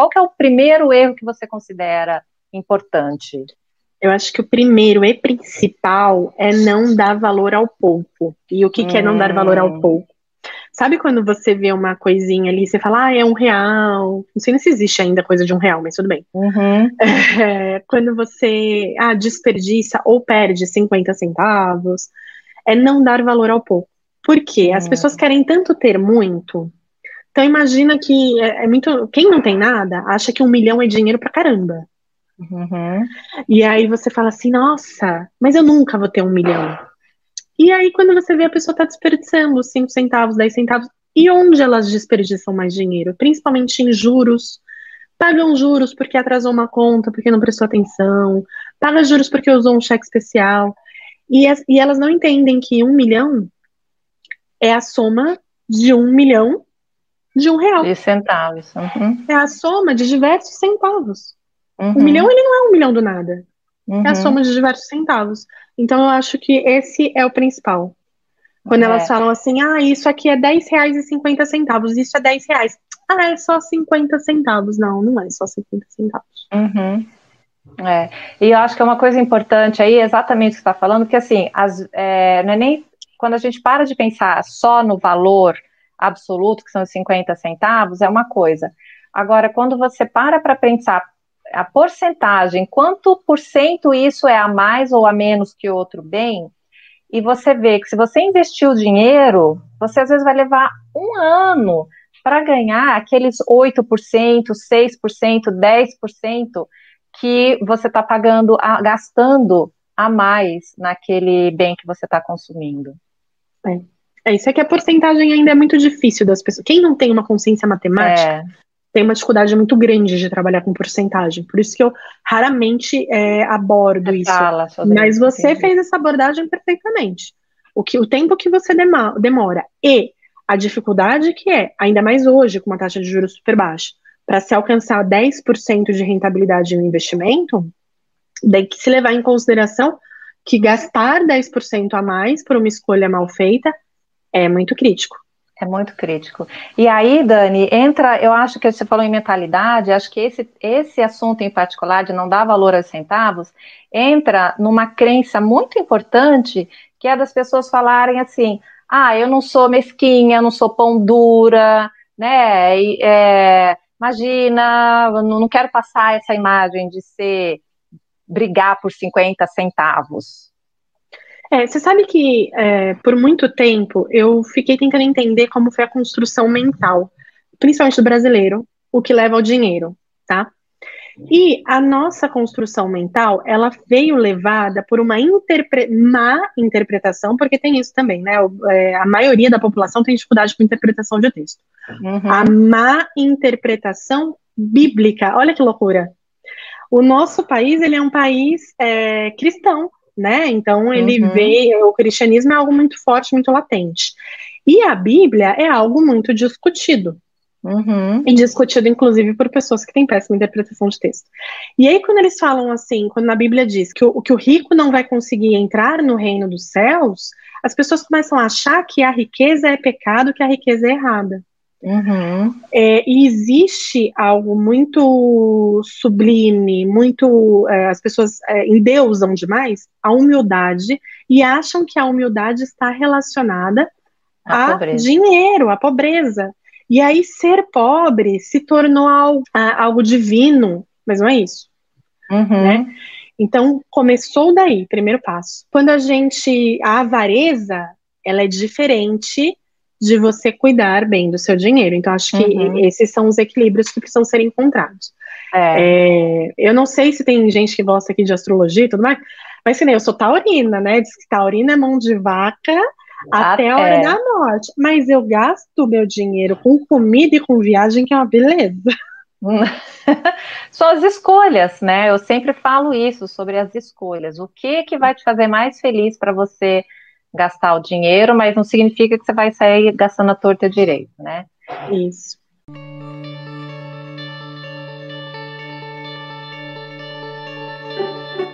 Qual que é o primeiro erro que você considera importante? Eu acho que o primeiro e principal é não dar valor ao pouco. E o que, hum. que é não dar valor ao hum. pouco? Sabe quando você vê uma coisinha ali, você fala, ah, é um real. Não sei se existe ainda coisa de um real, mas tudo bem. Uhum. É, quando você ah, desperdiça ou perde 50 centavos, é não dar valor ao pouco. Por quê? As uhum. pessoas querem tanto ter muito. Então imagina que é, é, muito. Quem não tem nada acha que um milhão é dinheiro pra caramba. Uhum. E aí você fala assim, nossa, mas eu nunca vou ter um milhão. E aí, quando você vê a pessoa tá desperdiçando 5 centavos, 10 centavos, e onde elas desperdiçam mais dinheiro? Principalmente em juros. Pagam juros porque atrasou uma conta, porque não prestou atenção. Paga juros porque usou um cheque especial. E, as, e elas não entendem que um milhão é a soma de um milhão de um real. De centavos. Uhum. É a soma de diversos centavos. Uhum. Um milhão, ele não é um milhão do nada. Uhum. É a uhum. soma de diversos centavos. Então, eu acho que esse é o principal. Quando é. elas falam assim, ah, isso aqui é 10 reais e 50 centavos, isso é 10 reais. Ah, é só 50 centavos. Não, não é só 50 centavos. Uhum. É. E eu acho que é uma coisa importante aí, exatamente o que você está falando, que assim, as, é, não é nem quando a gente para de pensar só no valor absoluto, que são os 50 centavos, é uma coisa. Agora, quando você para para pensar a porcentagem, quanto por cento isso é a mais ou a menos que outro bem, e você vê que se você investir o dinheiro, você às vezes vai levar um ano para ganhar aqueles 8%, 6%, 10% que você está pagando, a, gastando a mais naquele bem que você está consumindo. É. é. isso é que a porcentagem ainda é muito difícil das pessoas. Quem não tem uma consciência matemática, é tem uma dificuldade muito grande de trabalhar com porcentagem. Por isso que eu raramente é, abordo isso. Mas você fez essa abordagem perfeitamente. O, que, o tempo que você demora e a dificuldade que é, ainda mais hoje, com uma taxa de juros super baixa, para se alcançar 10% de rentabilidade no investimento, tem que se levar em consideração que gastar 10% a mais por uma escolha mal feita é muito crítico. É muito crítico. E aí, Dani, entra, eu acho que você falou em mentalidade, acho que esse, esse assunto em particular de não dar valor aos centavos, entra numa crença muito importante, que é das pessoas falarem assim, ah, eu não sou mesquinha, não sou pão dura, né, é, imagina, não quero passar essa imagem de ser, brigar por 50 centavos, é, você sabe que é, por muito tempo eu fiquei tentando entender como foi a construção mental, principalmente do brasileiro, o que leva ao dinheiro, tá? E a nossa construção mental, ela veio levada por uma interpre má interpretação, porque tem isso também, né? É, a maioria da população tem dificuldade com interpretação de texto. Uhum. A má interpretação bíblica, olha que loucura. O nosso país, ele é um país é, cristão, né? Então ele uhum. vê o cristianismo é algo muito forte, muito latente. E a Bíblia é algo muito discutido. Uhum. E discutido, inclusive, por pessoas que têm péssima interpretação de texto. E aí, quando eles falam assim, quando na Bíblia diz que o, que o rico não vai conseguir entrar no reino dos céus, as pessoas começam a achar que a riqueza é pecado, que a riqueza é errada. Uhum. É, e existe algo muito sublime, muito. É, as pessoas é, endeusam demais a humildade e acham que a humildade está relacionada a, a dinheiro, a pobreza. E aí ser pobre se tornou algo, algo divino, mas não é isso. Uhum. Né? Então começou daí, primeiro passo. Quando a gente. A avareza, ela é diferente de você cuidar bem do seu dinheiro. Então, acho que uhum. esses são os equilíbrios que precisam ser encontrados. É. É, eu não sei se tem gente que gosta aqui de astrologia e tudo mais, mas assim, eu sou taurina, né? Diz que taurina é mão de vaca até, até a hora da morte. Mas eu gasto meu dinheiro com comida e com viagem, que é uma beleza. São as escolhas, né? Eu sempre falo isso sobre as escolhas. O que que vai te fazer mais feliz para você gastar o dinheiro, mas não significa que você vai sair gastando a torta direito, né? Isso.